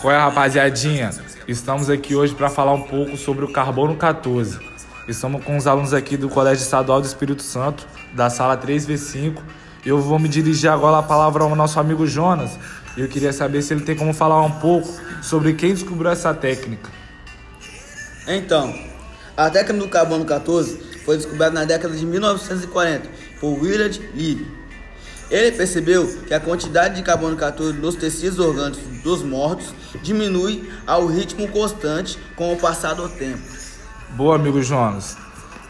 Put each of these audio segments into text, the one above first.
Qual é, rapaziadinha? Estamos aqui hoje para falar um pouco sobre o carbono 14. Estamos com os alunos aqui do Colégio Estadual do Espírito Santo, da sala 3V5. Eu vou me dirigir agora a palavra ao nosso amigo Jonas. E eu queria saber se ele tem como falar um pouco sobre quem descobriu essa técnica. Então, a técnica do carbono 14 foi descoberta na década de 1940 por Willard Libby. Ele percebeu que a quantidade de carbono 14 nos tecidos orgânicos dos mortos diminui ao ritmo constante com o passar do tempo. Boa, amigo Jonas.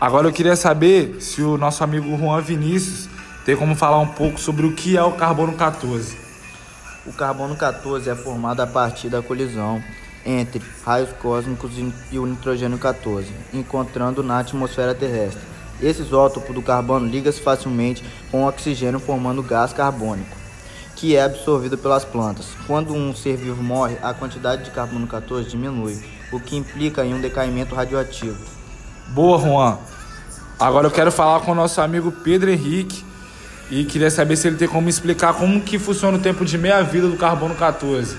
Agora eu queria saber se o nosso amigo Juan Vinícius tem como falar um pouco sobre o que é o carbono 14. O carbono 14 é formado a partir da colisão entre raios cósmicos e o nitrogênio 14, encontrando na atmosfera terrestre. Esse isótopo do carbono liga-se facilmente com o oxigênio formando gás carbônico, que é absorvido pelas plantas. Quando um ser vivo morre, a quantidade de carbono 14 diminui, o que implica em um decaimento radioativo. Boa, Juan. Agora eu quero falar com o nosso amigo Pedro Henrique e queria saber se ele tem como explicar como que funciona o tempo de meia-vida do carbono 14.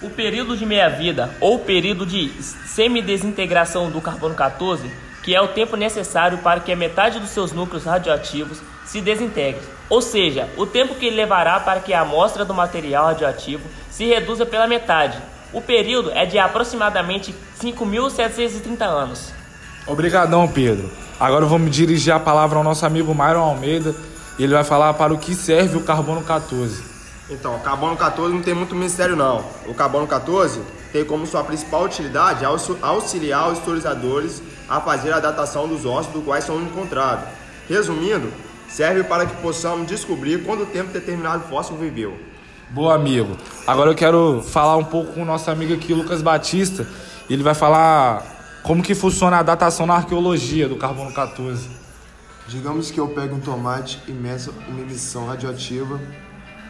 O período de meia-vida ou período de semidesintegração do carbono 14, que é o tempo necessário para que a metade dos seus núcleos radioativos se desintegre, ou seja, o tempo que levará para que a amostra do material radioativo se reduza pela metade. O período é de aproximadamente 5.730 anos. Obrigadão, Pedro. Agora eu vou me dirigir a palavra ao nosso amigo Myron Almeida e ele vai falar para o que serve o carbono 14. Então, o carbono 14 não tem muito mistério não. O carbono 14 tem como sua principal utilidade auxiliar os historiadores a fazer a datação dos ossos do quais são encontrados. Resumindo, serve para que possamos descobrir quanto tempo determinado fóssil viveu. Boa, amigo. Agora eu quero falar um pouco com o nosso amigo aqui, Lucas Batista. Ele vai falar como que funciona a datação na arqueologia do carbono 14. Digamos que eu pego um tomate e meço uma emissão radioativa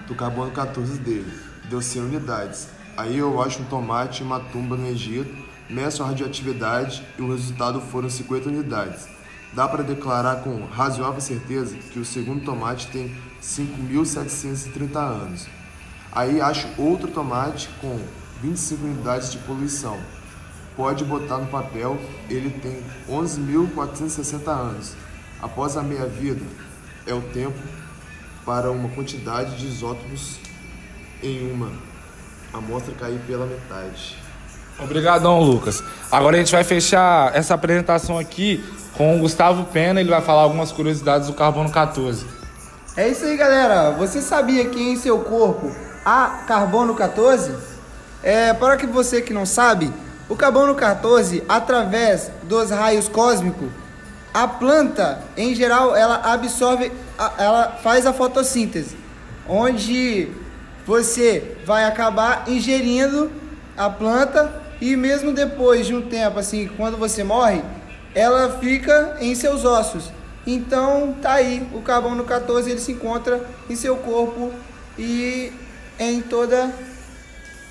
do carbono 14 dele. Deu 100 unidades. Aí eu acho um tomate em uma tumba no Egito, meço a radioatividade e o resultado foram 50 unidades. Dá para declarar com razoável certeza que o segundo tomate tem 5.730 anos. Aí acho outro tomate com 25 unidades de poluição. Pode botar no papel, ele tem 11.460 anos. Após a meia-vida, é o tempo para uma quantidade de isótopos em uma amostra cair pela metade. Obrigadão, Lucas. Agora a gente vai fechar essa apresentação aqui com o Gustavo Pena, ele vai falar algumas curiosidades do carbono 14. É isso aí, galera. Você sabia que em seu corpo há carbono 14? É, para que você que não sabe, o carbono 14, através dos raios cósmicos, a planta, em geral, ela absorve, ela faz a fotossíntese, onde você vai acabar ingerindo a planta e mesmo depois de um tempo, assim, quando você morre, ela fica em seus ossos. Então, tá aí, o carbono 14 ele se encontra em seu corpo e em toda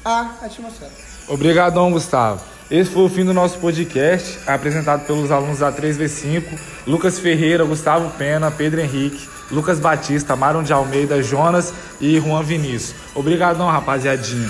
a atmosfera. Obrigadão, Gustavo. Esse foi o fim do nosso podcast, apresentado pelos alunos da 3V5, Lucas Ferreira, Gustavo Pena, Pedro Henrique, Lucas Batista, Maron de Almeida, Jonas e Juan Vinícius. Obrigadão, rapaziadinha.